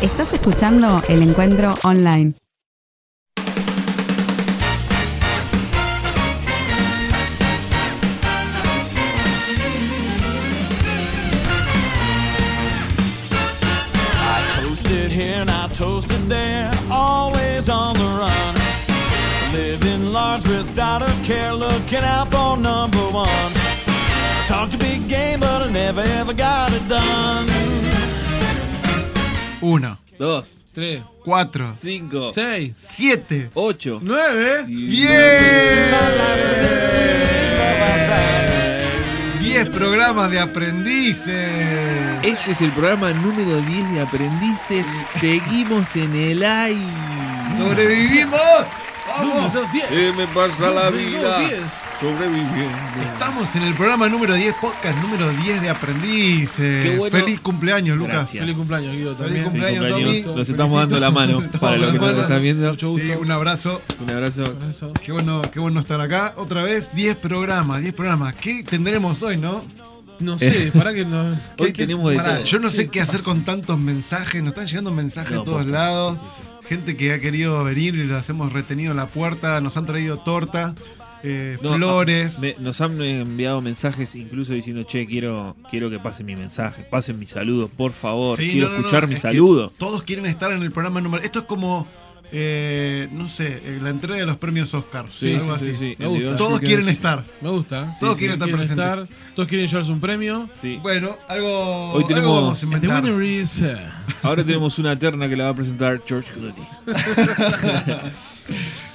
Estás escuchando el encuentro online. I toasted here and I toasted there, always on the run. Living large without a care, looking out for number one. Talked a big game, but I never ever got it done. 9. ¡Bien! My life with the sweet love I found. 10 programas de aprendices. Este es el programa número 10 de Aprendices. Seguimos en el aire. ¡Sobrevivimos! ¡Vamos! Número 10. Se me pasa la vida 10. sobreviviendo. Estamos en el programa número 10, podcast número 10 de aprendices. Qué bueno. Feliz cumpleaños, Lucas. Gracias. Feliz cumpleaños, Guido, Feliz cumpleaños, Feliz cumpleaños. Tommy. Nos estamos dando la mano para los que nos están viendo. Mucho Sí, gusto. un abrazo. Un abrazo. Qué bueno, qué bueno estar acá. Otra vez, 10 programas, 10 programas. ¿Qué tendremos hoy, no? No sé, para que no. Hoy ¿Qué- tenemos de Pará, todo. Yo no sé ¿Qué- qué hacer pasa? con tantos mensajes. Nos están llegando mensajes No, de todos lados. Sí, sí, sí. Gente que ha querido venir y los hemos retenido en la puerta. Nos han traído torta, eh, No, flores. me- nos han enviado mensajes incluso diciendo, che, quiero, quiero que pasen mi mensaje, pasen mi saludo, por favor, Sí, quiero no, no, no, escuchar mi es saludo. Todos quieren estar en el programa número. Esto es como, eh, no sé, eh, la entrega de los premios Oscar. Sí, algo sí, así. sí, sí. Me El gusta. de Todos quieren estar. Me gusta. Todos quieren estar presentes. todos quieren llevarse un premio. Sí. Bueno, algo, Hoy tenemos- algo vamos a The inventar. winner is. uh, Ahora tenemos una terna que la va a presentar George Clooney.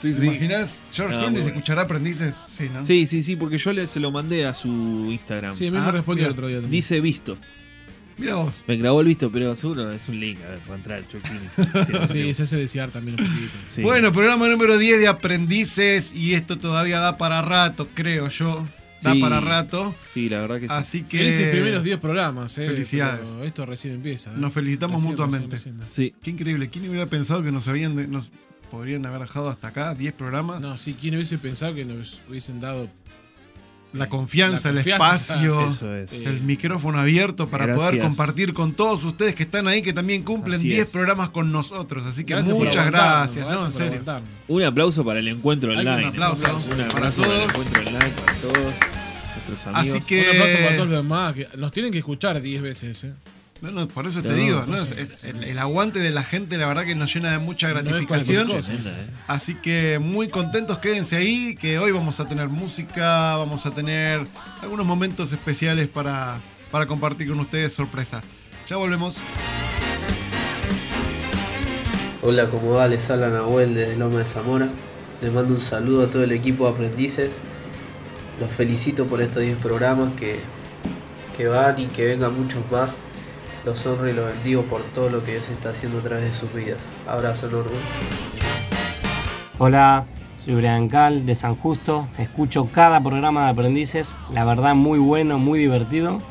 sí, ¿Te sí. imaginas? George No, Clooney bueno. escuchará aprendices. Sí, ¿no? Sí, sí, sí, porque yo le, se lo mandé a su Instagram. Sí, a mí Ah, me respondió el otro día. también. Dice visto. Mira vos. Me grabó el visto, pero seguro es un link a ver, para entrar Clooney. Sí, se hace desear también un poquito. Sí. Bueno, programa número 10 de aprendices y esto todavía da para rato, creo yo. Da Sí. para rato. Sí, la verdad que sí. Así que Felices primeros 10 programas, eh. Felicidades. pero Esto recién empieza. eh. Nos felicitamos Recién, mutuamente. recién, recién. Sí. Qué increíble. ¿Quién hubiera pensado que nos habían de- nos podrían haber dejado hasta acá 10 programas? No, sí, ¿quién hubiese pensado que nos hubiesen dado La confianza, La el confianza. espacio, Eso es. el micrófono abierto para Gracias. poder compartir con todos ustedes que están ahí, que también cumplen Así 10 es. programas con nosotros. Así que Gracias muchas gracias, ¿no? En serio. Un aplauso para el encuentro Hay un online. aplauso Un para aplauso todos. el encuentro online, para todos nuestros amigos. Así que- Un aplauso para todos los demás. Que nos tienen que escuchar 10 veces, eh. No, no, por eso te No, digo, no el, el aguante de la gente, la verdad que nos llena de mucha gratificación. ¿eh? Así que muy contentos, quédense ahí, que hoy vamos a tener música, vamos a tener algunos momentos especiales para, para compartir con ustedes, sorpresa. Ya volvemos. Hola, ¿cómo va? Les habla Nahuel desde Loma de Zamora. Les mando un saludo a todo el equipo de aprendices. Los felicito por estos 10 programas que, que van y que vengan muchos más. Los honro y los bendigo por todo lo que Dios está haciendo a través de sus vidas. Abrazo enorme. Hola, soy Brian Cal de San Justo. Escucho cada programa de aprendices, la verdad muy bueno, muy divertido.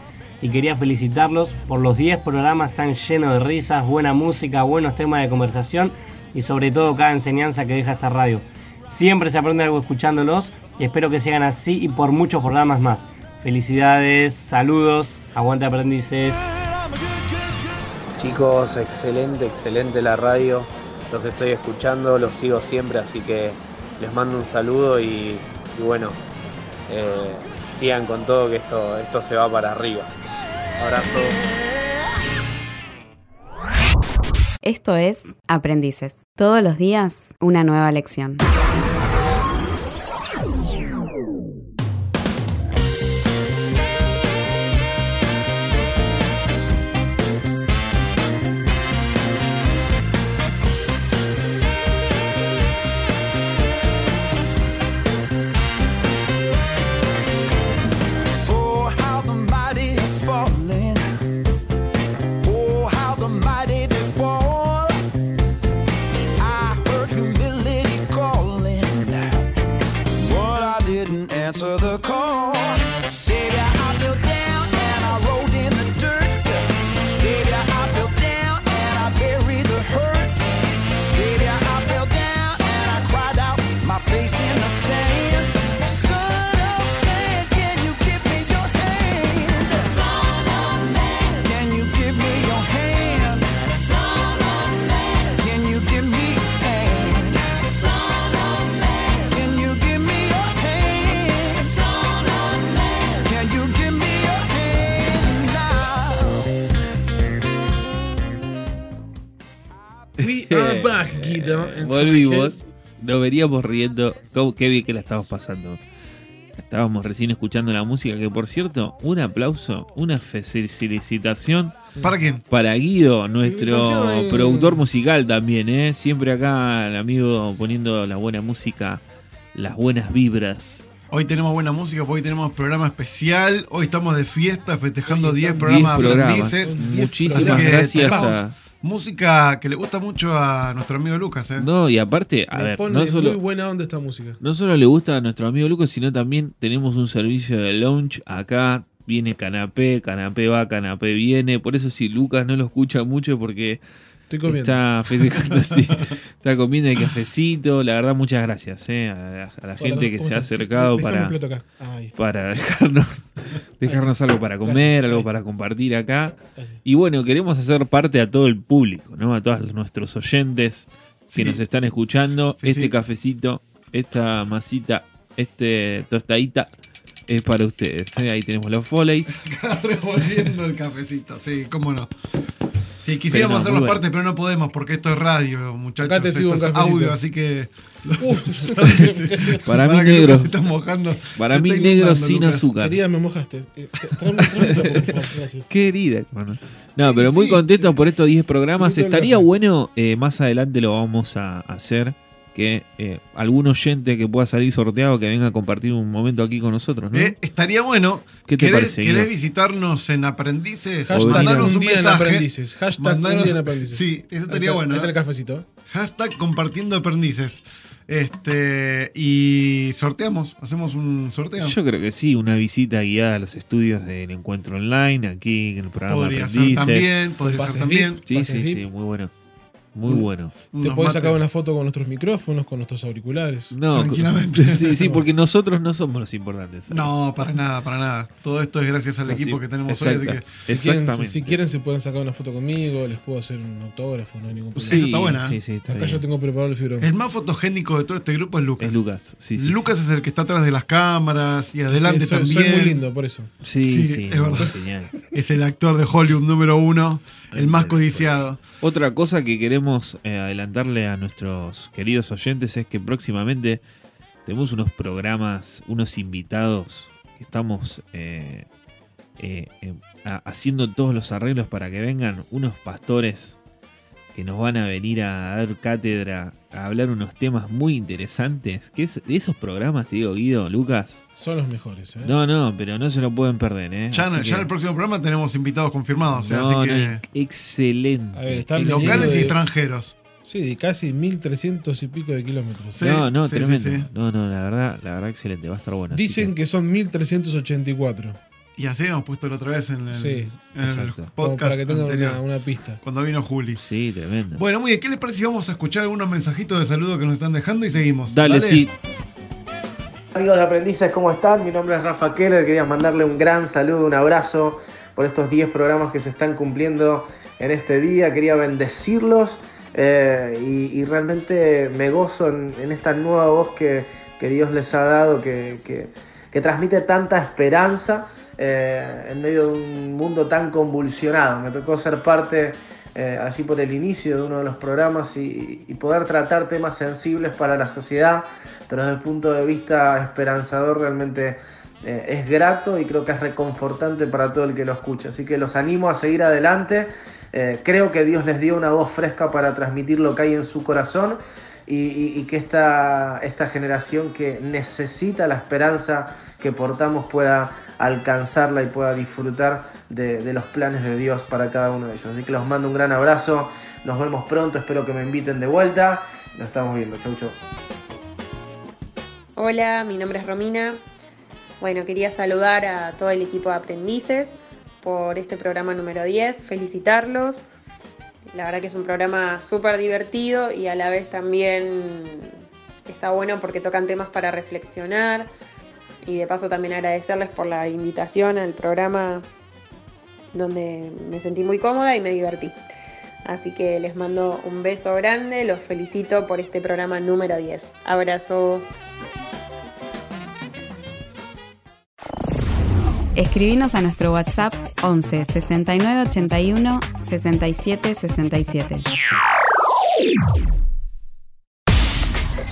Y quería felicitarlos por los 10 programas tan llenos de risas, buena música, buenos temas de conversación y sobre todo cada enseñanza que deja esta radio. Siempre se aprende algo escuchándolos y espero que sigan así y por muchos programas más. Felicidades, saludos, aguante aprendices. Chicos, excelente, excelente la radio. Los estoy escuchando, los sigo siempre, así que les mando un saludo y, bueno, eh, sigan con todo que esto, esto se va para arriba. Abrazo. Esto es Aprendices. Todos los días una nueva lección. Guido. and Volvimos. Nos veníamos riendo. Qué bien que la estamos pasando. Estábamos recién escuchando la música, que por cierto, un aplauso, una fe- felicitación ¿Para quién? para Guido, nuestro productor musical también, ¿eh? Siempre acá el amigo poniendo la buena música, las buenas vibras. Hoy tenemos buena música, hoy tenemos programa especial. Hoy estamos de fiesta festejando Hoy 10 estamos- programas 10 programas. aprendices. Muchísimas gracias a... Música que le gusta mucho a nuestro amigo Lucas, ¿eh? No, y aparte, a ver, pone no muy solo, buena onda esta música. no solo le gusta a nuestro amigo Lucas, sino también tenemos un servicio de lounge acá. Viene canapé, canapé va, canapé viene. Por eso si Lucas no lo escucha mucho porque Estoy comiendo. está festejando, sí, está comiendo el cafecito. La verdad, muchas gracias eh, a, la- a la Hola, gente que ¿cómo se ha acercado para, para dejarnos, dejarnos algo para comer, Gracias. algo para compartir acá. Gracias. Y bueno, queremos hacer parte a todo el público, ¿no? A todos nuestros oyentes Sí. que nos están escuchando. Sí, este cafecito, esta masita, este tostadita es para ustedes. ¿eh? Ahí tenemos los folleys. Revolviendo el cafecito, sí, cómo no. Sí, quisiéramos no, hacernos muy bueno. parte, pero no podemos porque esto es radio, muchachos. Acá te sigo esto un es audio, así que. Para mí negro. Lucas se está mojando. Para mí negro sin Lucas. azúcar. Querida, me mojaste. Eh, tráeme- tráeme Gracias. Querida, hermano. No, pero muy Sí. contentos por estos 10 programas. Estaría bueno, eh, más adelante lo vamos a hacer, que eh, algún oyente que pueda salir sorteado que venga a compartir un momento aquí con nosotros, ¿no? Eh, estaría bueno. ¿Qué te ¿Querés, parece, ¿Querés visitarnos en Aprendices? Hashtag mandanos un día en mensaje. aprendices. Hashtag un Mandanos- día en aprendices. Sí, eso estaría está- bueno, está ¿eh? el cafecito. Hashtag compartiendo aprendices. Este, y sorteamos, hacemos un sorteo. Yo creo que sí, una visita guiada a los estudios del encuentro online, aquí en el programa podría ser Aprendices. también, podría ser también. Sí, sí, VIP. sí, muy bueno. Muy Mm. bueno. Te podés sacar una foto con nuestros micrófonos, con nuestros auriculares. No, Tranquilamente. Sí, sí, porque nosotros no somos los importantes. No, para nada, para nada. Todo esto es gracias al equipo que tenemos hoy, así que Si quieren, Exactamente. si, si quieren se pueden sacar una foto conmigo, les puedo hacer un autógrafo, no hay ningún problema. Sí, Esa está buena. Sí, sí, está Acá bien. yo tengo preparado el fibrón. el más fotogénico de todo este grupo es Lucas. Es Lucas. Sí, sí, Lucas es el que está atrás de las cámaras y adelante soy, también. soy muy lindo, por eso. Sí, Sí, sí, es verdad. genial. Es el actor de Hollywood número uno, el más codiciado. Otra cosa que queremos eh, adelantarle a nuestros queridos oyentes es que próximamente tenemos unos programas, unos invitados que estamos eh, eh, a- haciendo todos los arreglos para que vengan unos pastores que nos van a venir a dar cátedra, a hablar unos temas muy interesantes. Que es, de esos programas, te digo, Guido, Lucas. Son los mejores. ¿eh? No, no, pero no se lo pueden perder, ¿eh? Ya, ya en que- el próximo programa tenemos invitados confirmados, ¿eh? No, así no, que excelente. A ver, están locales y extranjeros. Sí, de casi 1300 y pico de kilómetros. Sí, no, no, sí, tremendo. sí, sí. No, no, la verdad, la verdad excelente, va a estar bueno. Dicen que son 1384. Y así hemos puesto la otra vez en el, Sí, en el exacto. Como podcast para que anterior, una, una pista. cuando vino Juli. Sí, tremendo. Bueno, muy bien, ¿qué les parece si vamos a escuchar algunos mensajitos de saludo que nos están dejando y seguimos? Dale, sí. Amigos de Aprendices, ¿cómo están? Mi nombre es Rafa Keller, quería mandarle un gran saludo, un abrazo por estos 10 programas que se están cumpliendo en este día. Quería bendecirlos eh, y, realmente me gozo en, esta nueva voz que, que Dios les ha dado, que, que- que transmite tanta esperanza eh, en medio de un mundo tan convulsionado. Me tocó ser parte eh, allí por el inicio de uno de los programas y, poder tratar temas sensibles para la sociedad, pero desde el punto de vista esperanzador realmente eh, es grato y creo que es reconfortante para todo el que lo escucha. Así que los animo a seguir adelante. Eh, creo que Dios les dio una voz fresca para transmitir lo que hay en su corazón y, que esta, esta generación que necesita la esperanza que portamos pueda alcanzarla y pueda disfrutar de, de los planes de Dios para cada uno de ellos. Así que los mando un gran abrazo, nos vemos pronto, espero que me inviten de vuelta, nos estamos viendo, chau chau. Hola, mi nombre es Romina. Bueno, quería saludar a todo el equipo de aprendices por este programa número 10, felicitarlos. La verdad que es un programa súper divertido y a la vez también está bueno porque tocan temas para reflexionar y de paso también agradecerles por la invitación al programa donde me sentí muy cómoda y me divertí. Así que les mando un beso grande, los felicito por este programa número 10. Abrazo. Escribinos a nuestro WhatsApp 11 69 81 67 67.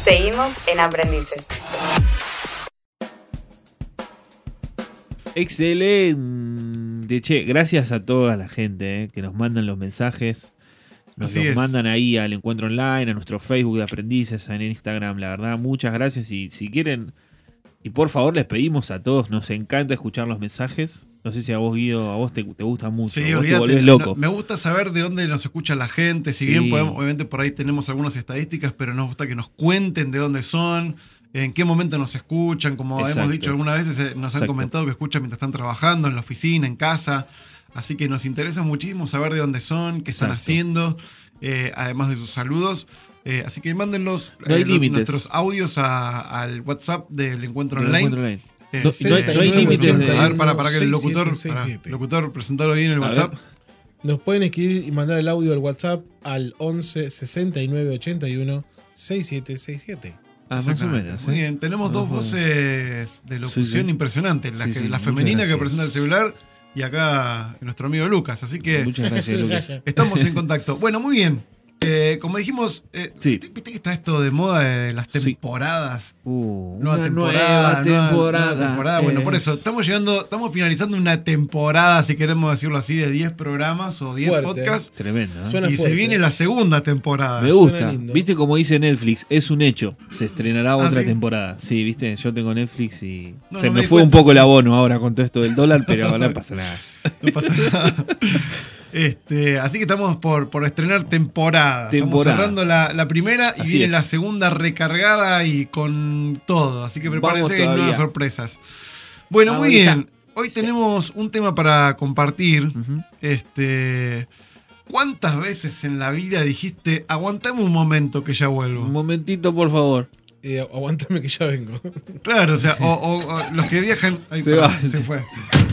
Seguimos en Aprendices. Excelente. Che, gracias a toda la gente eh, que nos mandan los mensajes. Nos Así los es. mandan ahí al encuentro online, a nuestro Facebook de aprendices, en Instagram. La verdad, muchas gracias. Y si quieren, y por favor, les pedimos a todos, nos encanta escuchar los mensajes. No sé si a vos, Guido, a vos te, te gusta mucho. Sí, vos te no- loco. me gusta saber de dónde nos escucha la gente. Si Sí. bien podemos, obviamente por ahí tenemos algunas estadísticas, pero nos gusta que nos cuenten de dónde son, en qué momento nos escuchan. Como Exacto. hemos dicho algunas veces, eh, nos han Exacto. comentado que escuchan mientras están trabajando, en la oficina, en casa. Así que nos interesa muchísimo saber de dónde son, qué están Exacto. haciendo, eh, además de sus saludos. Eh, así que mándenlos No hay eh, lo- límites. nuestros audios a- al WhatsApp del encuentro Del online. encuentro online. Eh, No- sí, no hay- no hay límites de- A ver, para, para que el locutor, 6767. para, locutor, presentarlo bien en el A WhatsApp. ver. Nos pueden escribir y mandar el audio al WhatsApp al 11 69 81 6767. Ah, más o menos. Muy ¿eh? bien, tenemos dos o menos. voces de locución Sí, sí. impresionantes. La, Sí, que- sí, la muchas femenina que presenta el celular y acá nuestro amigo Lucas. Así que Muchas gracias, Sí, Lucas. gracias. estamos en contacto. Bueno, muy bien. Eh, como dijimos, eh, Sí. ¿viste, que está esto de moda de las Sí. temporadas? Uh, Nueva una temporada, nueva temporada. nueva temporada. Bueno, por es- eso, estamos llegando, estamos finalizando una temporada, si queremos decirlo así, de 10 programas o 10 Fuerte. podcasts. Tremendo. ¿eh? Suena Y se viene la segunda temporada. Me gusta. Viste como dice Netflix, es un hecho. Se estrenará otra Ah, ¿sí? temporada. Sí, viste, yo tengo Netflix y No, se no me, fue un poco el abono ahora con todo esto del dólar, pero no pasa nada. No pasa nada. Este, así que estamos por, por estrenar temporada. Temporada. Estamos cerrando la, la primera y Así viene es. la segunda recargada y con todo. Así que prepárense que nuevas sorpresas. Bueno, muy bien. Hoy tenemos un tema para compartir. Este. ¿Cuántas veces en la vida dijiste, aguantame un momento que ya vuelvo? Un momentito, por favor. Eh, aguántame que ya vengo. Claro, o sea, o, o- o los que viajan. Ay, Se va, se sí. fue.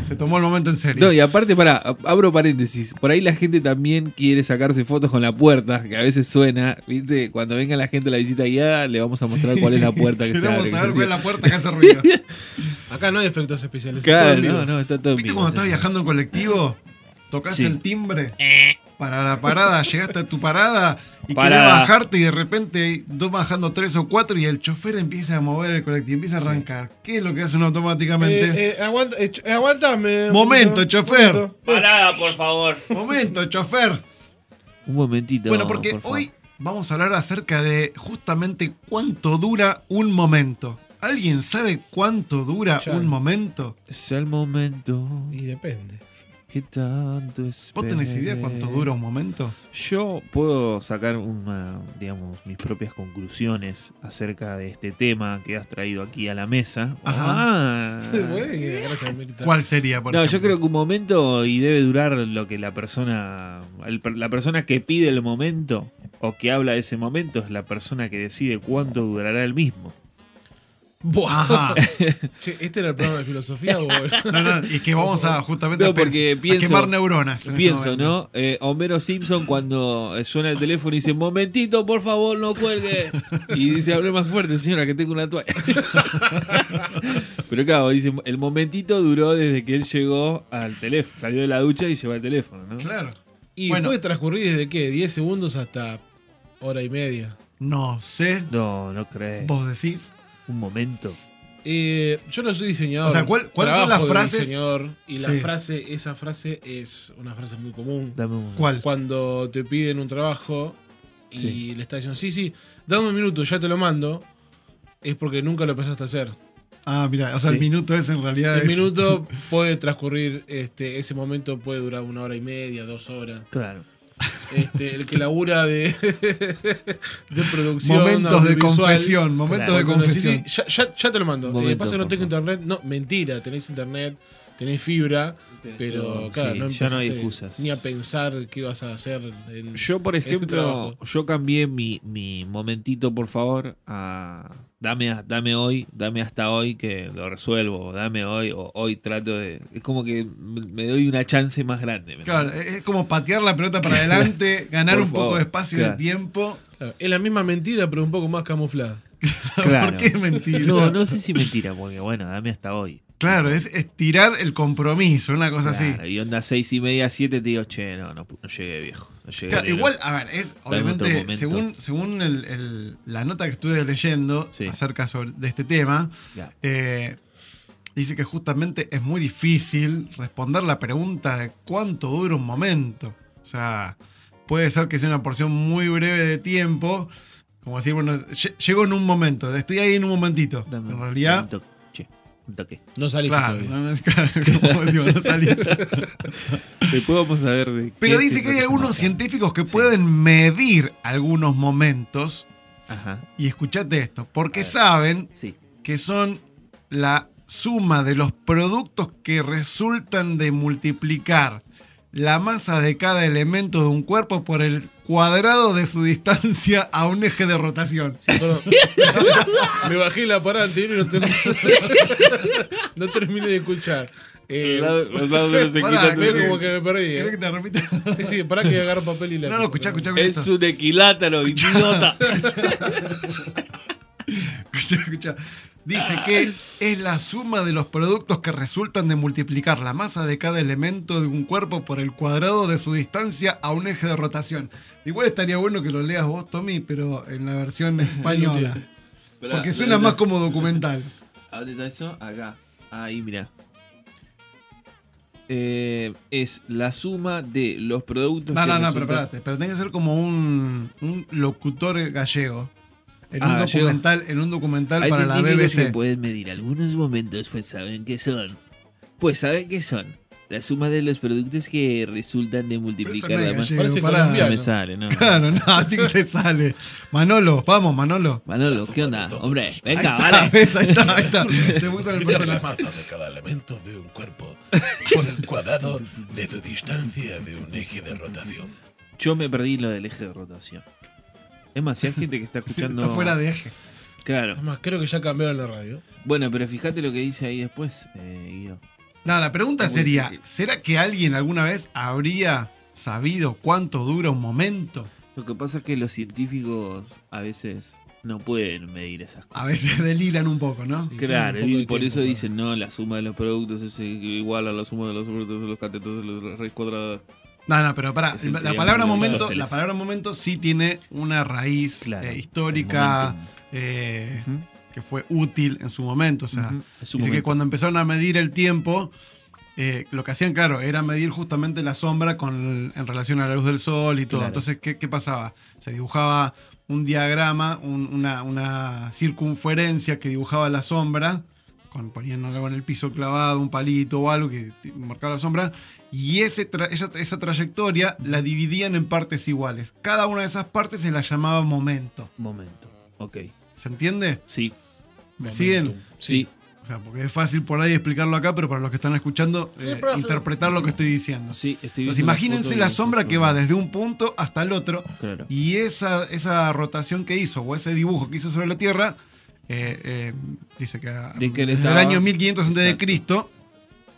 Se tomó el momento en serio. No, y aparte, para, abro paréntesis. Por ahí la gente también quiere sacarse fotos con la puerta, que a veces suena. ¿Viste? Cuando venga la gente a la visita guiada, le vamos a mostrar cuál es la puerta que se Queremos abre. que saber cuál es la puerta que hace ruido. Acá no hay efectos especiales. es Claro, todo en vivo. no, no, está todo en ¿Viste vivo, cuando estás viajando en colectivo? Tocas Sí. el timbre para la parada, llegaste a tu parada y querés bajarte y de repente hay dos bajando tres o cuatro y el chofer empieza a mover el colectivo, empieza a arrancar. ¿Qué es lo que hace uno automáticamente? Eh, eh, aguanta, eh, Momento, chofer. momento. Parada, por favor. Momento, chofer. Un momentito. bueno, porque por favor. hoy vamos a hablar acerca de justamente cuánto dura un momento. ¿Alguien sabe cuánto dura Ya. un momento? Es el momento Y depende. Que tanto es. ¿Vos tenés idea cuánto dura un momento? Yo puedo sacar una, digamos, mis propias conclusiones acerca de este tema que has traído aquí a la mesa. Ajá. Ah. Gracias. ¿Cuál sería, por No, yo creo que un momento y debe durar lo que la persona, el- la persona que pide el momento o que habla de ese momento es la persona que decide cuánto durará el mismo. Buah. Ajá. Che, ¿este era el programa de filosofía o.? No, no, y que vamos a justamente No, porque a pienso- quemar neuronas. este Pienso. ¿no? Eh, Homero Simpson cuando eh, suena el teléfono y dice, momentito, por favor, no cuelgue. Y dice, hable más fuerte, señora, que tengo una toalla. Pero claro, dice, el momentito duró desde que él llegó al teléfono, salió de la ducha y llevó el teléfono, ¿no? Claro. Y Bueno. puede transcurrir desde qué? 10 segundos hasta hora y media. No sé. No, no crees. Vos decís. Un momento. Eh, yo no soy diseñador. O sea, ¿cuál- cuáles son las frases? diseñador, y la Sí. frase, esa frase es una frase muy común. Dame un... ¿Cuál? Cuando te piden un trabajo y Sí. le estás diciendo, sí, sí, dame un minuto, ya te lo mando, es porque nunca lo empezaste a hacer. Ah, mira, o sea, el minuto ese en realidad El es. minuto puede transcurrir, este, ese momento puede durar una hora y media, dos horas. Claro. Este, el que labura de, de producción. Momentos de confesión, momentos Claro. de confesión. sí, ya, ya- ya te lo mando. Eh, pasa que no tengo internet. No, mentira, tenés internet, tenés fibra, pero todo, claro, sí, no ya no hay excusas. Ni a pensar qué ibas a hacer. En Yo, por ejemplo, yo cambié mi, mi momentito, por favor, a dame, hoy, dame hasta hoy que lo resuelvo, dame hoy, o hoy trato de... Es como que me doy una chance más grande. ¿me Claro, es como patear la pelota para adelante, ganar Por un poco de espacio y claro. de tiempo. Claro, es la misma mentira, pero un poco más camuflada. Claro. ¿Por qué mentira? No, no sé si mentira, porque bueno, dame hasta hoy. Claro, es estirar el compromiso, una cosa así. Y onda seis y media, siete, te digo, che, no, no, no llegué viejo. No llegué Claro, igual, a ver, es obviamente, según, según el- el- la nota que estuve leyendo Sí. acerca sobre, de este tema, eh, dice que justamente es muy difícil responder la pregunta de cuánto dura un momento. O sea, puede ser que sea una porción muy breve de tiempo, como decir, bueno, lle- llego en un momento, estoy ahí en un momentito. Dame en realidad, dame No saliste claro, todavía. no es- claro, como decimos, no saliste. Después vamos a ver de Pero dice que hay algunos científicos que Sí. pueden medir algunos momentos Ajá, Y escuchate esto, porque saben sí. que son la suma de los productos que resultan de multiplicar la masa de cada elemento de un cuerpo por el cuadrado de su distancia a un eje de rotación. Perdón. Me bajé la parada anterior y no, terminé, no terminé de escuchar. Eh, Los lados- Pará, equitantes. veo que- como que me perdí. eh. ¿Querés que te repita? Sí, sí, para que agarro papel y la. No, no, escuchá, escuchá Es esto. un equilátero, idiota. Dice que es la suma de los productos que resultan de multiplicar la masa de cada elemento de un cuerpo por el cuadrado de su distancia a un eje de rotación. Igual estaría bueno que lo leas vos, Tommy, pero en la versión española. Porque suena más como documental. ¿A dónde está eso? Acá. Ahí, mira. Eh, es la suma de los productos. No, que no, no, pero espérate. Pero tiene que ser como un, un locutor gallego. En Ah, un gallego. documental, en un documental Hay para la científicos que BBC. pueden medir algunos momentos, pues saben qué son. Pues saben qué son. La suma de los productos que resultan de multiplicar la masa. Parece pará. No me sale, ¿no? Claro, no, así que te sale. Manolo, vamos, Manolo. Manolo, ¿qué onda? Hombre, Ahí venga, está, vale. ¿ves? Ahí está, ahí está. Te puso el Mide la personaje. masa de cada elemento de un cuerpo por el cuadrado de su distancia de un eje de rotación. Yo me perdí lo del eje de rotación. Es más, si hay gente que está escuchando. Está fuera de eje. Claro. Es más, creo que ya cambiaron la radio. Bueno, pero fíjate lo que dice ahí después, eh, Guido. No, la pregunta sería: difícil. ¿será que alguien alguna vez habría sabido cuánto dura un momento? Lo que pasa es que los científicos a veces no pueden medir esas cosas. A veces deliran un poco, ¿no? Sí. Claro, poco y por tiempo eso dicen, no, la suma de los productos es igual a la suma de los productos de los catetos de los raíz cuadrada. No, no, pero el La palabra momento, la palabra momento sí tiene una raíz Claro, eh, histórica eh, que fue útil en su momento. O sea, dice que cuando empezaron a medir el tiempo, eh, lo que hacían, claro, era medir justamente la sombra con, en relación a la luz del sol y todo. Claro. Entonces, ¿qué, qué pasaba? Se dibujaba un diagrama, un- una, una circunferencia que dibujaba la sombra, con, ponían algo en el piso clavado, un palito o algo que marcaba la sombra, y ese tra- esa, esa trayectoria la dividían en partes iguales. Cada una de esas partes se la llamaba momento. Momento. Ok. ¿Se entiende? Sí, ¿Me siguen? sí. O sea, porque es fácil por ahí explicarlo acá, pero para los que están escuchando, Sí, eh, interpretar lo que estoy diciendo. Sí, estoy Entonces, la imagínense la sombra que va desde un punto hasta el otro, Claro. y esa, esa rotación que hizo, o ese dibujo que hizo sobre la Tierra, eh, eh, dice que De que él desde estaba- el año 1500 antes de. Cristo,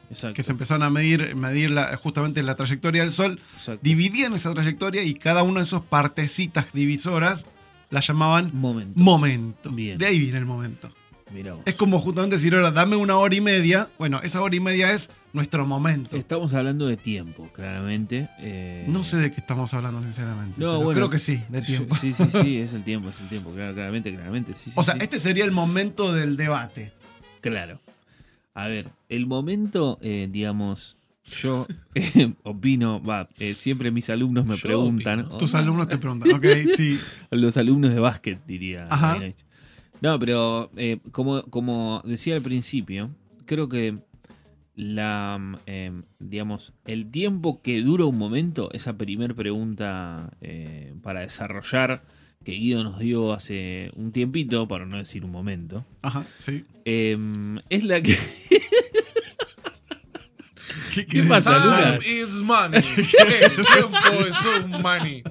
Exacto. que se empezaron a medir, medir la- justamente la trayectoria del Sol, exacto. dividían esa trayectoria y cada una de esas partecitas divisoras la llamaban Momento. momento. Bien. De ahí viene el momento. Es como justamente decir ahora, dame una hora y media. Bueno, esa hora y media es nuestro momento. Estamos hablando de tiempo, claramente. eh, No sé de qué estamos hablando, sinceramente. No, pero bueno. creo que sí, de tiempo. Sí, sí, sí, es el tiempo, es el tiempo, claro, claramente, claramente. Sí, sí, O sea, sí. este sería el momento del debate. Claro. A ver, el momento, eh, digamos, yo eh, opino, va, eh, siempre mis alumnos me Yo preguntan. opino. Tus oh, alumnos te preguntan, ok, sí. Los alumnos de básquet, diría. Ajá. No, pero eh, como, como decía al principio, creo que la, eh, digamos, el tiempo que dura un momento, esa primer pregunta eh, para desarrollar que Guido nos dio hace un tiempito, para no decir un momento, Ajá, sí. eh, es la que... ¿Qué, ¿Qué pasa, Time Lucas? is money. El tiempo es un money.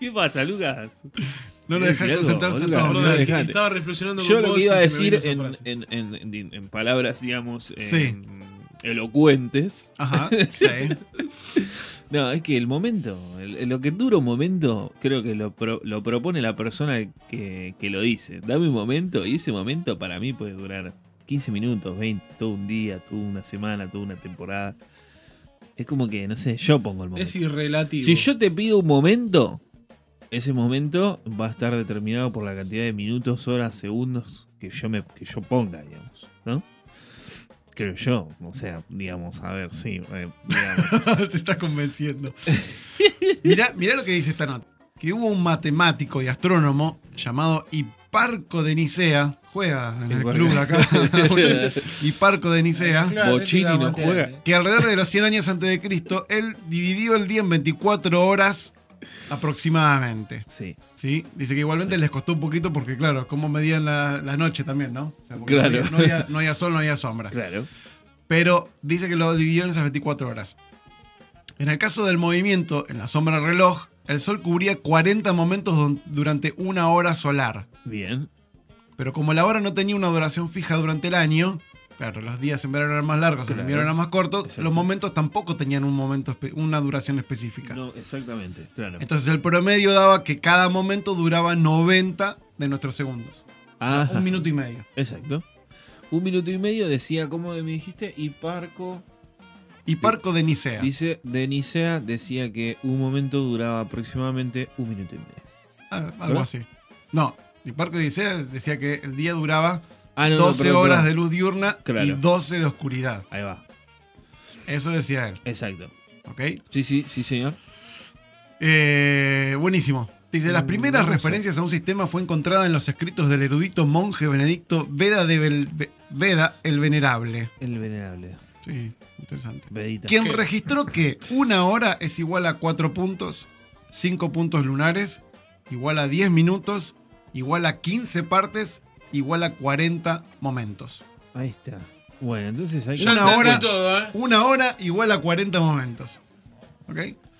¿Qué pasa, Lucas? No lo ¿Querés dejas decir algo, concentrarse todo. No, dejate. estaba reflexionando Yo con lo vos que iba a decir en, en- en- en- en palabras, digamos, Sí. elocuentes. Ajá, sí. No, es que el momento, el- lo que dura un momento, creo que lo, pro- lo propone la persona que, que lo dice. Dame un momento y ese momento para mí puede durar 15 minutos, 20, todo un día, toda una semana, toda una temporada. Es como que, no sé, yo pongo el momento. Es irrelativo. Si yo te pido un momento, ese momento va a estar determinado por la cantidad de minutos, horas, segundos que yo me que yo ponga, digamos, ¿no? Creo yo, o sea, digamos, a ver, sí, eh, digamos. Te estás convenciendo. mirá, mirá lo que dice esta nota. Que hubo un matemático y astrónomo llamado Hiparco de Nicea. Juega en el Hiparco. club de acá. Hiparco de Nicea. Bochini no juega. Que alrededor de los 100 años antes de Cristo, él dividió el día en 24 horas aproximadamente. Sí, ¿sí? Dice que igualmente Sí. les costó un poquito porque, claro, cómo medían la, la noche también, ¿no? O sea, Claro. no, había, no había- sol, no había sombra. claro. Pero dice que lo dividió en esas 24 horas. En el caso del movimiento en la sombra del reloj, el sol cubría 40 momentos durante una hora solar. Bien. Pero como la hora no tenía una duración fija durante el año, claro, los días en verano eran más largos, Claro. invierno eran más cortos, los momentos tampoco tenían un momento una duración específica. No, exactamente, claro. Entonces el promedio daba que cada momento duraba 90 de nuestros segundos. Ajá. Un minuto y medio. Exacto. Un minuto y medio decía, ¿cómo me dijiste? Hiparco. Y Parco de Nicea. Dice, de Nicea decía que un momento duraba aproximadamente un minuto y medio. Ah, algo ¿Verdad? así. No, y Parco de Nicea decía que el día duraba Ah, no, no, 12 perdón, horas de luz diurna y Claro. 12 de oscuridad. Ahí va. Eso decía él. Exacto. ¿Ok? Sí, sí, sí, señor. Eh, buenísimo. Dice, las Mm, primeras referencias a un sistema fue encontrada en los escritos del erudito monje benedicto Veda, de Bel- Veda el Venerable. El venerable. Sí, interesante. Vedita. Quien registró que una hora es igual a 4 puntos, 5 puntos lunares, igual a 10 minutos, igual a 15 partes, igual a 40 momentos. Ahí está. Bueno, entonces hay que... Una hora, todo, ¿eh? una hora igual a 40 momentos. ¿Ok?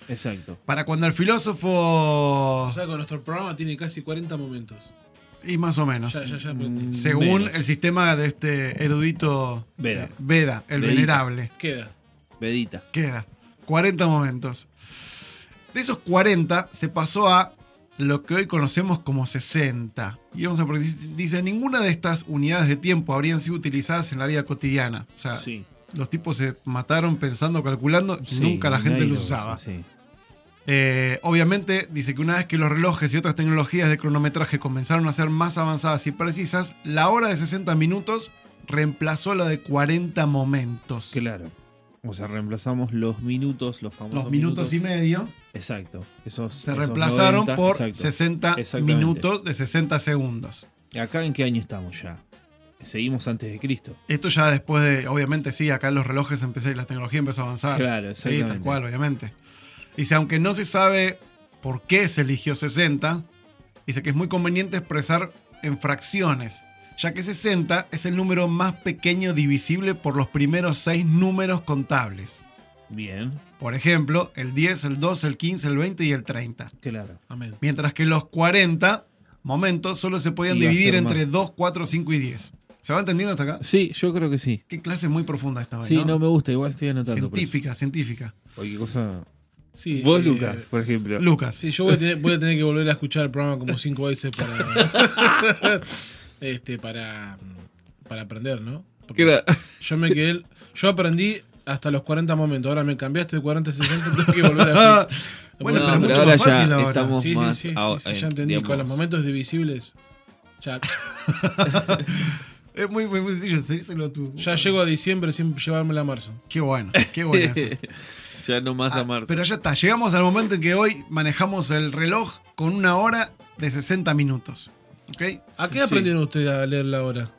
Exacto. Para cuando el filósofo... O sea, con nuestro programa tiene casi 40 momentos. Y más o menos. Ya, ya, ya. Mm, Según el sistema de este erudito Veda. eh, Veda, el Vedita. venerable. Queda. Vedita. Queda 40 momentos. De esos 40 se pasó a lo que hoy conocemos como 60. Y vamos a porque dice, ninguna de estas unidades de tiempo habrían sido utilizadas en la vida cotidiana. O sea, Sí. los tipos se mataron pensando, calculando, y Sí, nunca la gente los lo usaba. sí. Eh, obviamente, dice que una vez que los relojes y otras tecnologías de cronometraje comenzaron a ser más avanzadas y precisas, la hora de 60 minutos reemplazó la de 40 momentos. Claro. O sea, reemplazamos los minutos, los famosos Los minutos y medio Exacto. Esos, se esos reemplazaron 90, por exacto. 60 Exactamente. minutos de 60 segundos. ¿Acá en qué año estamos ya? Seguimos antes de Cristo. Esto ya después de, obviamente sí, acá los relojes empezaron, la tecnología empezó a avanzar. Claro, Sí, tal cual, obviamente. Dice, aunque no se sabe por qué se eligió 60, dice que es muy conveniente expresar en fracciones, ya que 60 es el número más pequeño divisible por los primeros seis números contables. Bien. Por ejemplo, el 10, el 12, el 15, el 20 y el 30. Claro. Amén. Mientras que los 40 momentos solo se podían dividir entre más. 2, 4, 5 y 10. ¿Se va entendiendo hasta acá? Sí, yo creo que sí. Qué clase muy profunda esta hoy, Sí, ¿no? no me gusta, igual estoy anotando. científica, científica. Cualquier cosa. Sí, Vos, eh, Lucas, por ejemplo. Lucas. Sí, yo voy a, tener, voy a tener que volver a escuchar el programa como cinco veces para. este, para. Para aprender, ¿no? Porque. Yo me quedé. Yo aprendí hasta los 40 momentos. Ahora me cambiaste de 40 a 60, tengo que volver a. Bueno, No, pero es mucho ahora más fácil ya ahora. estamos Sí, sí, más. sí, sí, a- sí, eh, ya entendí. digamos, Con los momentos divisibles. Ya, Es muy, muy sencillo, díselo a tu. ya llego a diciembre sin llevármela a marzo. Qué bueno, qué bueno eso. ya no más Ah, a marzo. pero ya está, llegamos al momento en que hoy manejamos el reloj con una hora de 60 minutos. ¿Ok? ¿A qué Sí. aprendieron ustedes a leer la hora?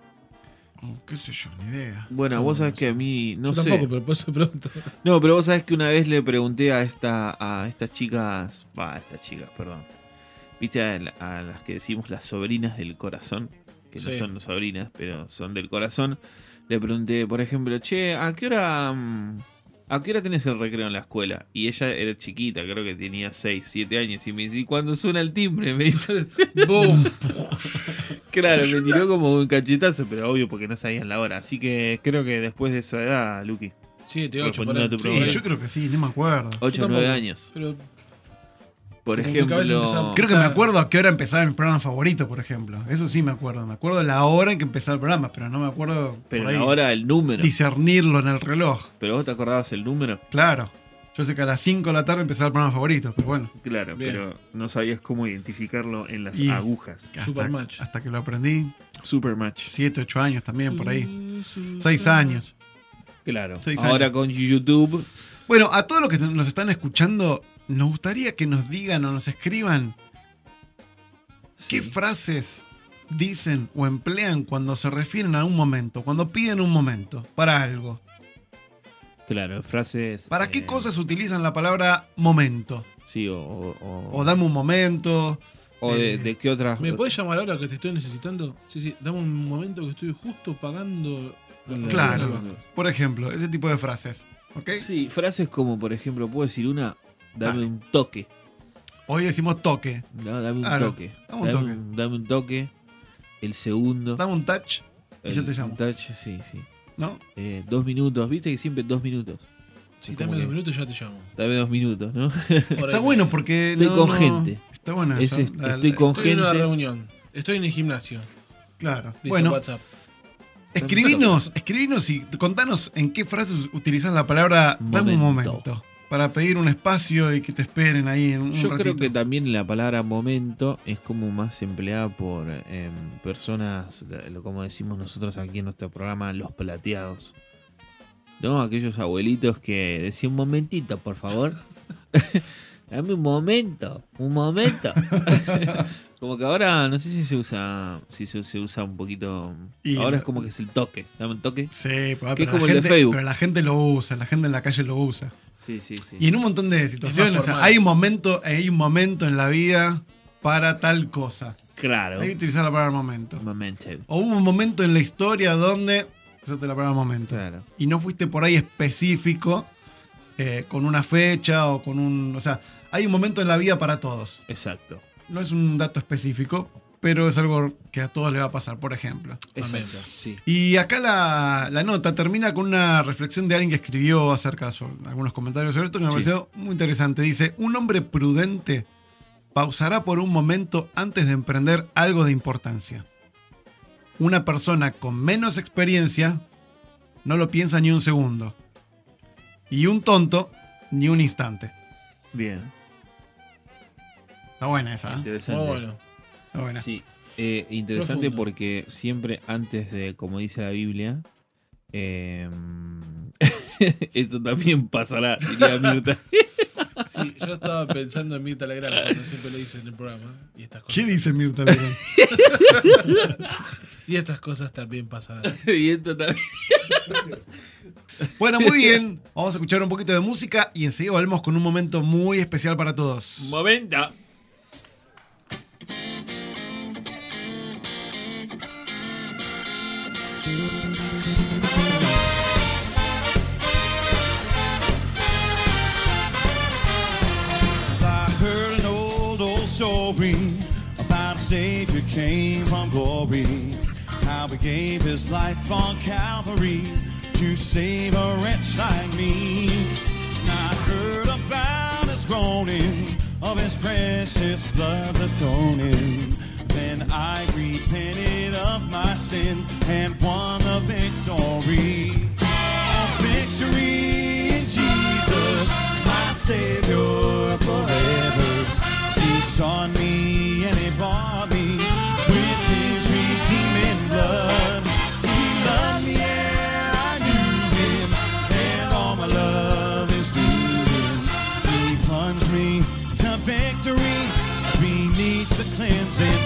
Oh, qué sé yo, ni idea. Bueno, vos sabés que a mí. No Yo sé. tampoco, pero por eso pregunto. No, pero vos sabés que una vez le pregunté a esta a estas chicas, va, a estas chicas, perdón. ¿Viste a, la- a las que decimos las sobrinas del corazón? Que no son sobrinas, pero son del corazón. Le pregunté, por ejemplo, che, ¿a qué hora mm, a qué hora tenés el recreo en la escuela? Y ella era chiquita, creo que tenía 6, 7 años y me dice, "¿Y cuando suena el timbre?" Me dice, ¡Boom! claro, me tiró como un cachetazo, pero obvio porque no sabían la hora. Así que creo que después de esa edad, Luqui, 7, 8, Respondiendo a tu Sí, yo creo que sí, no me acuerdo. 8 o tampoco. 9 años. Pero Por ejemplo, Creo que me acuerdo a qué hora empezaba mi programa favorito, por ejemplo. Eso sí me acuerdo. Me acuerdo la hora en que empezaba el programa, pero no me acuerdo pero por ahí, ahora el número. discernirlo en el reloj. Pero vos te acordabas el número. Claro. Yo sé que a las 5 de la tarde empezaba el programa favorito, pero bueno. Claro, Bien. pero no sabías cómo identificarlo en las Y- agujas. Hasta, Supermatch. hasta que lo aprendí. Supermatch. 7, 8 años también, por ahí. 6 años. Claro. Seis Ahora años. con YouTube. Bueno, a todos los que nos están escuchando, nos gustaría que nos digan o nos escriban qué frases dicen o emplean cuando se refieren a un momento, cuando piden un momento para algo. Claro, frases. ¿Para eh, qué cosas utilizan la palabra momento? Sí, o. O, o- O dame un momento. o de, eh, de qué otras. ¿Me puedes llamar ahora que te estoy necesitando? Sí, sí, dame un momento que estoy justo pagando. la Claro. Por ejemplo, ese tipo de frases. ¿Ok? Sí, frases como, por ejemplo, puedo decir una. Dame Dale. un toque. Hoy decimos toque. No, dame un Claro, toque. dame un dame, toque. Un, dame un toque. El segundo. Dame un touch y el, yo te llamo. touch, sí, sí. ¿No? Eh, dos minutos. Viste que siempre dos minutos. Sí, dame dos minutos y ya te llamo. Dame dos minutos, ¿no? Está bueno porque. Estoy no- con no- gente. Está bueno eso. La- estoy la- con Estoy en una gente. reunión. Estoy en el gimnasio. Claro. Dice Bueno, WhatsApp. escribinos, escribinos y contanos en qué frases utilizas la palabra dame un Momento. Para pedir un espacio y que te esperen ahí en un Yo ratito. creo que también la palabra momento es como más empleada por em, personas, como decimos nosotros aquí en nuestro programa, los plateados. ¿No? Aquellos abuelitos que decían un momentito, por favor. Dame un momento, un momento. como que ahora no sé si se usa, si se, se usa un poquito. Y- ahora es como que es el toque. Dame un toque. Sí, pero, Que es como la el de Facebook. pero la gente lo usa, la gente en la calle lo usa. Sí, sí, sí. Y en un montón de situaciones, o sea, hay un momento, hay un momento en la vida para tal cosa. Claro. Hay que utilizar la palabra momento. Momento. O hubo un momento en la historia donde usaste la palabra momento. Claro. Y no fuiste por ahí específico eh, con una fecha o con un. O sea, hay un momento en la vida para todos. Exacto. No es un dato específico, pero es algo que a todos le va a pasar, por ejemplo. Exacto. Sí. Y acá la, la nota termina con una reflexión de alguien que escribió acerca de algunos comentarios sobre esto que me Sí. pareció muy interesante. Dice, un hombre prudente pausará por un momento antes de emprender algo de importancia. Una persona con menos experiencia no lo piensa ni un segundo. Y un tonto ni un instante. Bien. Está buena esa. ¿eh? Interesante. Muy bueno. Sí, eh, interesante Profundo. porque siempre antes de, como dice la Biblia, eh, eso también pasará, diría Mirta. Sí, yo estaba pensando en Mirta Legrand cuando siempre lo dice en el programa. Y estas cosas, ¿Qué dice Mirta Legrand? y estas cosas también pasarán. y esto también. Bueno, muy bien. Vamos a escuchar un poquito de música y enseguida volvemos con un momento muy especial para todos. Momento. I heard an old, old story about a Savior came from glory. How he gave his life on Calvary to save a wretch like me. And I heard about his groaning, of his precious blood atoning. Then I repented of my sin and won the victory. Victory in Jesus, my Savior forever. He saw me and he bought me with his redeeming blood. He loved me and I knew him, and all my love is due him. He plunged me to victory beneath the cleansing.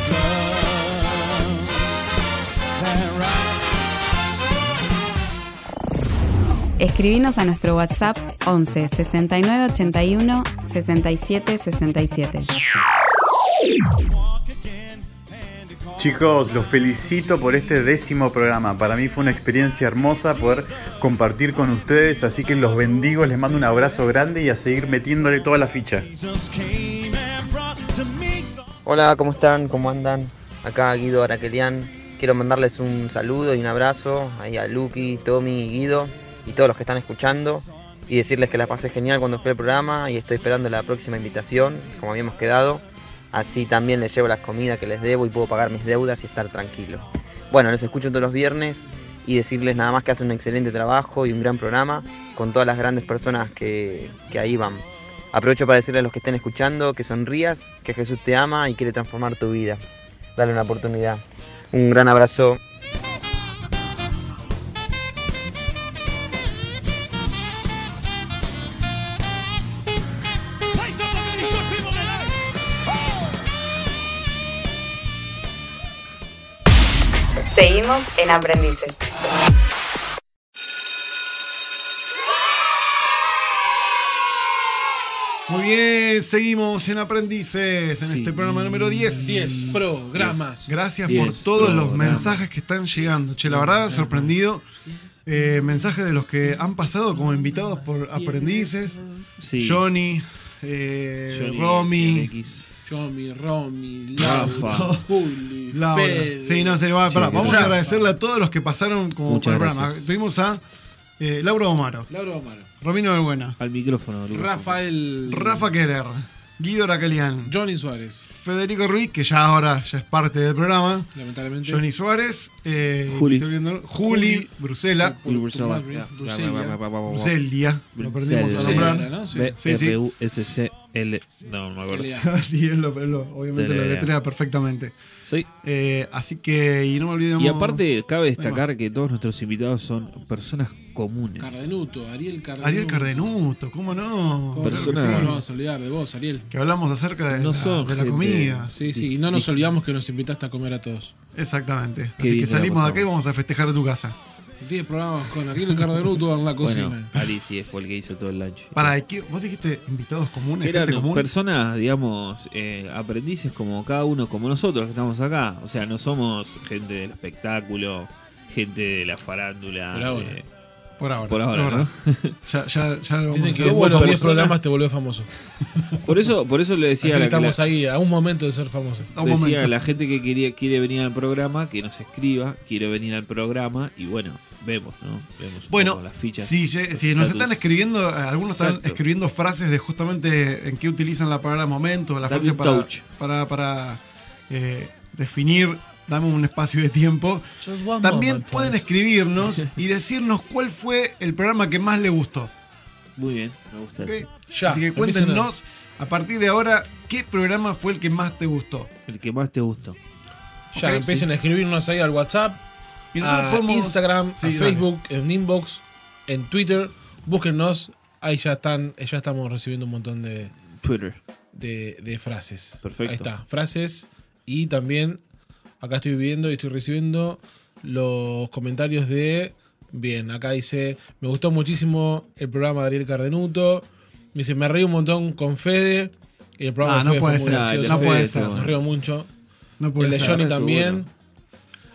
Escribinos a nuestro WhatsApp 11 69 81 67 67. Chicos, los felicito por este décimo programa. Para mí fue una experiencia hermosa poder compartir con ustedes, así que los bendigo, les mando un abrazo grande y a seguir metiéndole toda la ficha. Hola, ¿cómo están? ¿Cómo andan? Acá Guido Araquelian. Quiero mandarles un saludo y un abrazo a Lucky, Tommy Guido y todos los que están escuchando. y decirles que la pasé genial cuando fui al programa y estoy esperando la próxima invitación, como habíamos quedado. Así también les llevo las comidas que les debo y puedo pagar mis deudas y estar tranquilo. Bueno, los escucho todos los viernes y decirles nada más que hacen un excelente trabajo y un gran programa con todas las grandes personas que, que ahí van. Aprovecho para decirles a los que estén escuchando que sonrías, que Jesús te ama y quiere transformar tu vida. Dale una oportunidad. Un gran abrazo. Seguimos en Aprendices. Muy bien, seguimos en Aprendices en este programa número 10. 10 programas. Gracias 10 por todos los mensajes que están llegando. Che, la verdad, sorprendido. Eh, mensajes de los que han pasado como invitados por Aprendices. Sí. Johnny, eh, Johnny, Romy. Yomi, Romy, Rafa. Juli, Laura. Fede. Sí, no, se va, pará, vamos a agradecerle a todos los que pasaron como Muchas por el programa. gracias. Tuvimos a eh, Laura Omaro, Laura Omaro. Romino del Buena, Al micrófono. Rafael. Rafa Keller, Guido Racalian, Johnny Suárez. Federico Ruiz, que ya ahora ya es parte del programa. Lamentablemente. Johnny Suárez, eh, Juli. estoy viendo- Juli, Juli. Brusela, Y Bruselas. Bruselia. Bruselia, lo perdimos a nombrar. ¿no? Sí. B Sí, sí. U S C L. No, no me acuerdo. Así él lo, él lo- obviamente lo letrea perfectamente. Sí. Eh, así que, y no me olvidemos. Y aparte, cabe destacar que todos nuestros invitados son personas comunes. Cardenuto, Ariel Cardenuto. Ariel Cardenuto, ¿cómo no? ¿Cómo sí. ¿Cómo nos vamos a olvidar de vos, Ariel? Que hablamos acerca de, No la, son de la gente- Sí, sí, y no nos olvidamos que nos invitaste a comer a todos. Exactamente. Qué Así que salimos de acá y vamos a festejar a tu casa. 10 programas con Ariel Cardenuto en la cocina. Bueno, Ali sí fue el que hizo todo el lunch. Para, ¿qué- ¿vos dijiste invitados comunes? Eran gente común. personas, digamos, eh, aprendices como cada uno, como nosotros que estamos acá. O sea, no somos gente del espectáculo, gente de la farándula. Ahora. de- Por ahora. Por ahora, es verdad. Ya, ya, ya lo vamos Dicen a que hacer. después de los 10 personas- programas te volvés famoso. Por eso, por eso le Así decía, que a la, estamos la- ahí a un momento de ser famoso. A un decía momento. a la gente que quería, quiere venir al programa, que nos escriba, quiere venir al programa y bueno, vemos, ¿no? Vemos Bueno, las fichas. si, si nos están escribiendo, eh, algunos están escribiendo frases de justamente en qué utilizan la palabra momento, la Dame frase un para, touch. para, para, eh, definir, dame un espacio de tiempo. También pueden escribirnos y decirnos cuál fue el programa que más le gustó. Muy bien, me gusta eso. Ya, Así que cuéntenos a partir de ahora qué programa fue el que más te gustó. El que más te gustó. Ya, Ok, empiecen a escribirnos ahí al WhatsApp, Y nosotros a podemos- Instagram, Sí, a dale. Facebook, en Inbox, en Twitter. Búsquennos, ahí ya están, ya estamos recibiendo un montón de, Twitter. de, de frases. Perfecto. Ahí está, frases. Y también acá estoy viendo y estoy recibiendo los comentarios de. Bien, acá dice: Me gustó muchísimo el programa de Ariel Cardenuto. Me dice: Me reí un montón con Fede. Y el programa Ah, de no puede ser, no puede ser. Nos río mucho. No puede el de ser. Johnny también.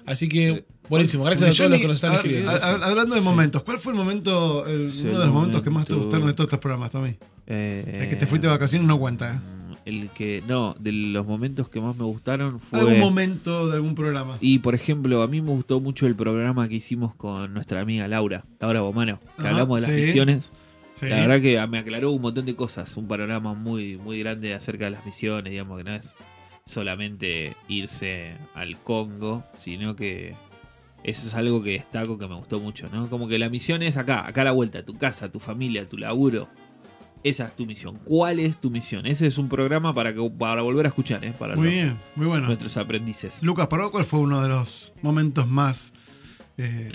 Así que, buenísimo. Gracias Porque a todos los Johnny, que nos están escribiendo. Hablando de momentos, ¿cuál fue el momento, el- Sí, uno de los momentos que más te gustaron de todos estos programas, Tommy? Eh, El que te fuiste de vacaciones no cuenta, ¿eh? El que, no, de los momentos que más me gustaron fue. ¿Algún momento de algún programa? Y por ejemplo, a mí me gustó mucho el programa que hicimos con nuestra amiga Laura, Laura Bomano, que Ajá, hablamos de las sí. misiones. Sí. La verdad que me aclaró un montón de cosas, un panorama muy, muy grande acerca de las misiones, digamos que no es solamente irse al Congo, sino que eso es algo que destaco que me gustó mucho, ¿no? Como que la misión es acá, acá a la vuelta, tu casa, tu familia, tu laburo. Esa es tu misión. ¿Cuál es tu misión? Ese es un programa para que para volver a escuchar, ¿eh? Para Muy los- bien, muy bueno. nuestros aprendices. Lucas, ¿para vos cuál fue uno de los momentos más eh,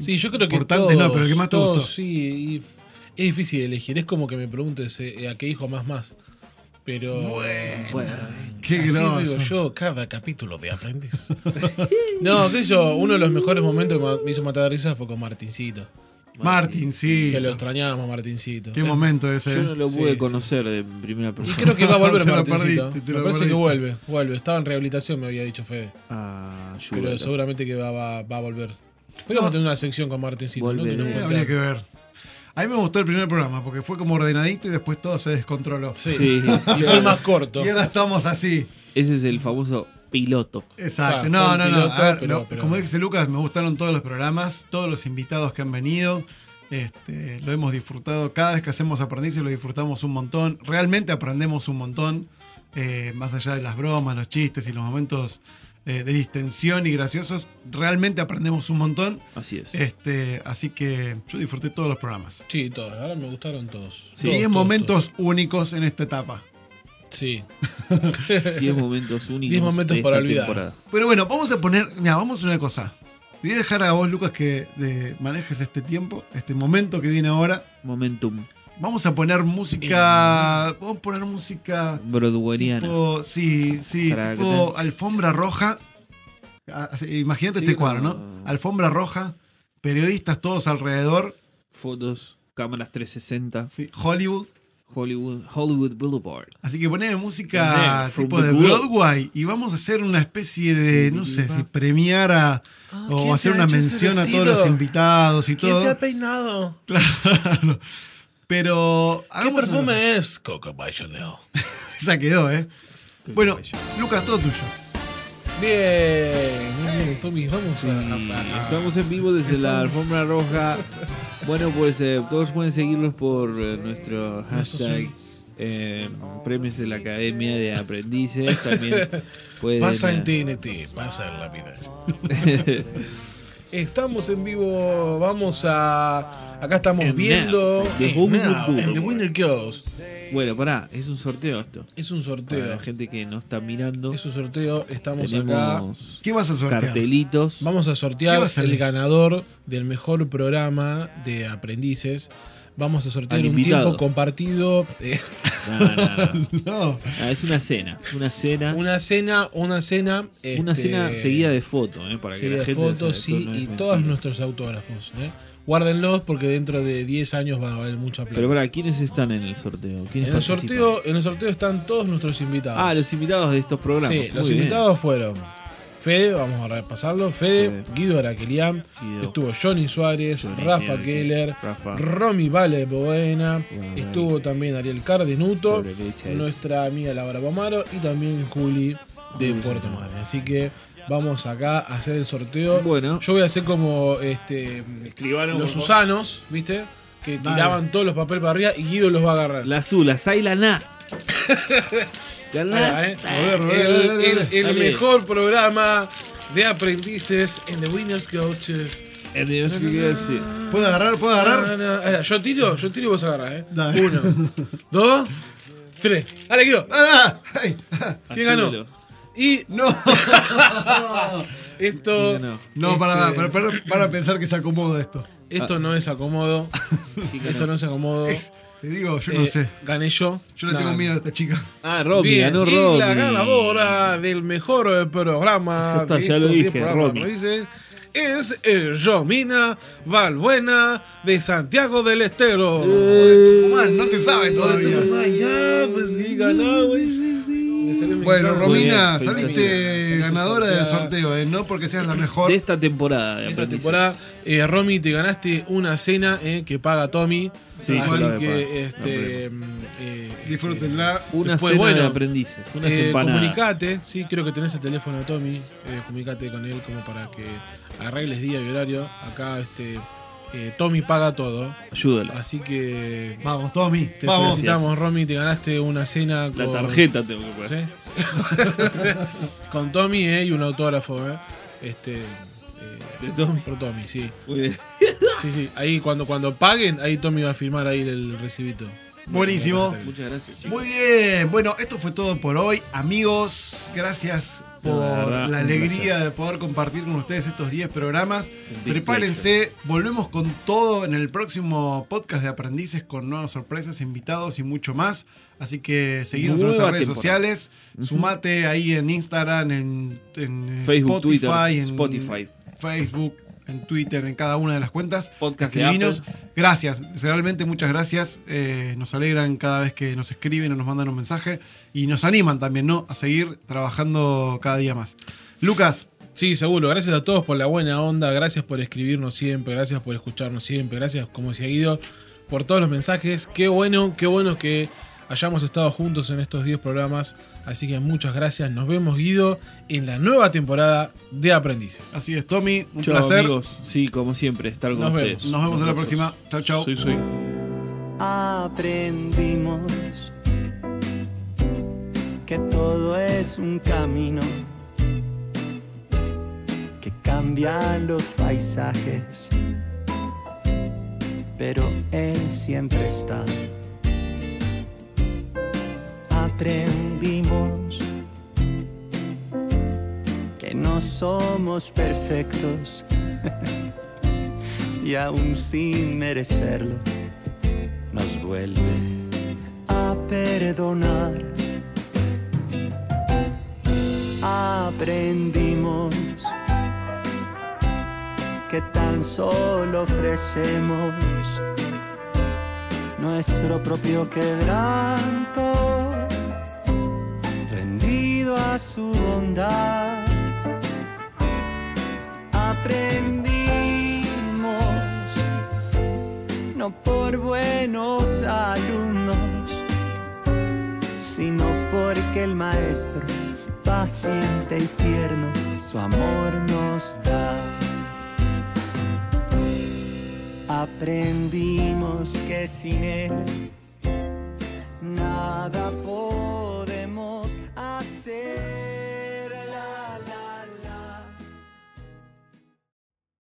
Sí, yo creo que importantes? todos, no, pero el que más te todos, gustó. Sí, y es difícil elegir. Es como que me preguntes eh, a qué hijo más más. Pero. Bueno, qué así groso. digo yo cada capítulo de Aprendiz. no, qué sé yo, uno de los mejores momentos que me hizo matar de risa fue con Martincito. Martín, sí. Que lo extrañábamos a Martincito. Qué momento ese. Yo no lo Sí, pude sí. conocer de primera Y persona. creo que va a volver Te lo Martincito. perdiste, te lo me parece que perdiste. vuelve, vuelve. Estaba en rehabilitación, me había dicho Fede. Ah, Pero seguramente que va, va- va a volver. Podríamos tener una sección con Martincito, ¿no? Volveré. Que Eh, habría que ver. A mí me gustó el primer programa porque fue como ordenadito y después todo se descontroló. Sí. Sí. Y fue el más corto. Y ahora estamos así. Ese es el famoso piloto. Exacto. Ah, no, no, no. piloto, A ver, pero- Como dice Lucas, me gustaron todos los programas, todos los invitados que han venido. Este, lo hemos disfrutado. Cada vez que hacemos aprendices lo disfrutamos un montón. Realmente aprendemos un montón. eh, más allá de las bromas, los chistes y los momentos eh, de distensión y graciosos, realmente aprendemos un montón. Así es. Este, así que yo disfruté todos los programas. Sí, todos. Ahora me gustaron todos. Sí. 10 momentos únicos en esta etapa. Sí. 10 momentos únicos. 10 momentos de para esta olvidar. temporada. Pero bueno, vamos a poner. Mira, vamos a hacer una cosa. Te voy a dejar a vos, Lucas, que de- manejes este tiempo, este momento que viene ahora. Momentum. Vamos a poner música. Vamos a poner música. Broadwayana. Tipo, sí, sí, Para tipo alfombra roja. Ah, Imagínate Sí, este cuadro, como- ¿no? Alfombra roja, periodistas todos alrededor. Fotos, cámaras 360. Sí, Hollywood. Hollywood, Hollywood Boulevard. Así que poneme música From tipo de world. Broadway y vamos a hacer una especie de, no sé, si premiar a, ¿quién o hacer ha una mención a todos los invitados y ¿Quién todo. te ha peinado? Claro. Pero ¿Qué una perfume es? Coco by Chanel. Esa quedó, ¿eh? Bueno, Lucas, todo tuyo. Bien, muy bien, Tommy. Vamos Sí, a, a- a- estamos en vivo desde la Estamos- alfombra roja. Bueno, pues eh, todos pueden seguirlos por eh, nuestro hashtag eh, premios de la Academia de Aprendices. También pueden. Pasa en eh, TNT, pasa en la vida. Estamos en vivo, vamos a. Acá estamos And viendo. now, the now, and winner goes. Bueno, pará, es un sorteo esto. Es un sorteo. Para la gente que no está mirando. Es un sorteo, estamos Tenemos ¿Qué vas a sortear? cartelitos. Vamos a ¿Qué sortear a el ganador del mejor programa de aprendices. Vamos a sortear un tiempo compartido. eh, No, no, no. No. Ah, es una cena. Una cena. una cena, una cena. Una este, cena seguida de fotos, ¿eh? Para que la de gente fotos, sí, y todos nuestros autógrafos. ¿eh? Guárdenlos porque dentro de 10 años va a valer mucha plata. Pero para, ¿quiénes están en el sorteo? ¿Quiénes en el sorteo, en el sorteo están todos nuestros invitados. Ah, los invitados de estos programas. Sí, los bien. invitados fueron Fede, vamos a repasarlo, Fede, Fede. Guido Araquelian, estuvo Johnny Suárez, Johnny Rafa Keller, Rafa. Romy Vale Boena, Vale. estuvo también Ariel Cardenuto, Richard. nuestra amiga Laura Pomaro y también Juli de Puerto. Madre. Así que vamos acá a hacer el sorteo. Bueno. Yo voy a hacer como este Escribano, los Susanos, ¿viste? Que tiraban todos los papeles para arriba y Guido los va a agarrar. La azul, la. La Na. El, mejor programa de aprendices en The Winners Go to. El. ¿Puedo agarrar? ¿Puedo agarrar? Eh, Yo tiro, yo tiro y vos agarrás, ¿eh? Dale. Uno, dos, tres. Dale, Guido. ¡Ah! ¡Ay! ¿Quién ganó? Y ¡No! esto. No, para, Este- para, para, para pensar que se acomoda esto. esto no es acomodo. ¿Quién Esto no es acomodo. Es- te digo, yo no Eh, sé. Gané yo. Yo le Nah. tengo miedo a esta chica. Ah, Romy, Bien, ganó y Romy. la ganadora del mejor eh, programa Ya está, de ya lo dije, 10 programas. ¿no es eh, Romina Valbuena de Santiago del Estero. Man, no se sabe todavía. Pues sí, Bueno. Romina, saliste ganadora del sorteo, ¿eh? No porque seas la mejor. De esta temporada de Esta temporada, eh, Romy, te ganaste una cena eh, que paga Tommy. Sí, así que este, mm, eh, Disfrútenla. Una Después, cena bueno, de aprendices. Unas Eh, empanadas. comunicate, sí, creo que tenés el teléfono de Tommy. Eh, comunicate con él como para que arregles día y horario. Acá este eh, Tommy paga todo. Ayúdala. Así que Vamos, Tommy. te Vamos. felicitamos, Romy. Te ganaste una cena con. La tarjeta tengo que poner. ¿Sí? con Tommy eh, y un autógrafo. Eh. Este, eh, De Tommy. por Tommy, sí. Muy bien. Sí, sí. Ahí cuando, cuando paguen, ahí Tommy va a firmar ahí el recibito. Buenísimo. Muchas gracias, chicos. Muy bien. Bueno, esto fue todo por hoy. Amigos, gracias por La verdad, la un alegría de poder compartir con ustedes estos 10 programas. Prepárense, volvemos con todo en el próximo podcast de aprendices con nuevas sorpresas, invitados y mucho más. Así que seguimos en nuestras redes temporada. sociales. Sumate ahí en Instagram, en, en Facebook, Spotify, Twitter, en Spotify. Facebook, en Twitter, en cada una de las cuentas. Podcast Escribinos. Gracias, realmente muchas gracias. Eh, nos alegran cada vez que nos escriben o nos mandan un mensaje y nos animan también, ¿no? A seguir trabajando cada día más. Lucas, Sí, seguro. Gracias a todos por la buena onda. Gracias por escribirnos siempre. Gracias por escucharnos siempre. Gracias, como decía Guido, por todos los mensajes. Qué bueno, qué bueno que hayamos estado juntos en estos 10 programas. Así que muchas gracias. Nos vemos, Guido, en la nueva temporada de Aprendices. Así es, Tommy, un Chao, placer. amigos. Sí, como siempre, estar con Nos ustedes. Nos vemos en la próxima. Chao, chao. Soy, soy. aprendimos que todo es un camino que cambia los paisajes, pero Él siempre está. Aprendimos que no somos perfectos y aún sin merecerlo nos vuelve a perdonar. Aprendimos que tan solo ofrecemos nuestro propio quebranto, su bondad. Aprendimos, no por buenos alumnos, sino porque el maestro, paciente y tierno, su amor nos da. Aprendimos que sin él nada por yeah.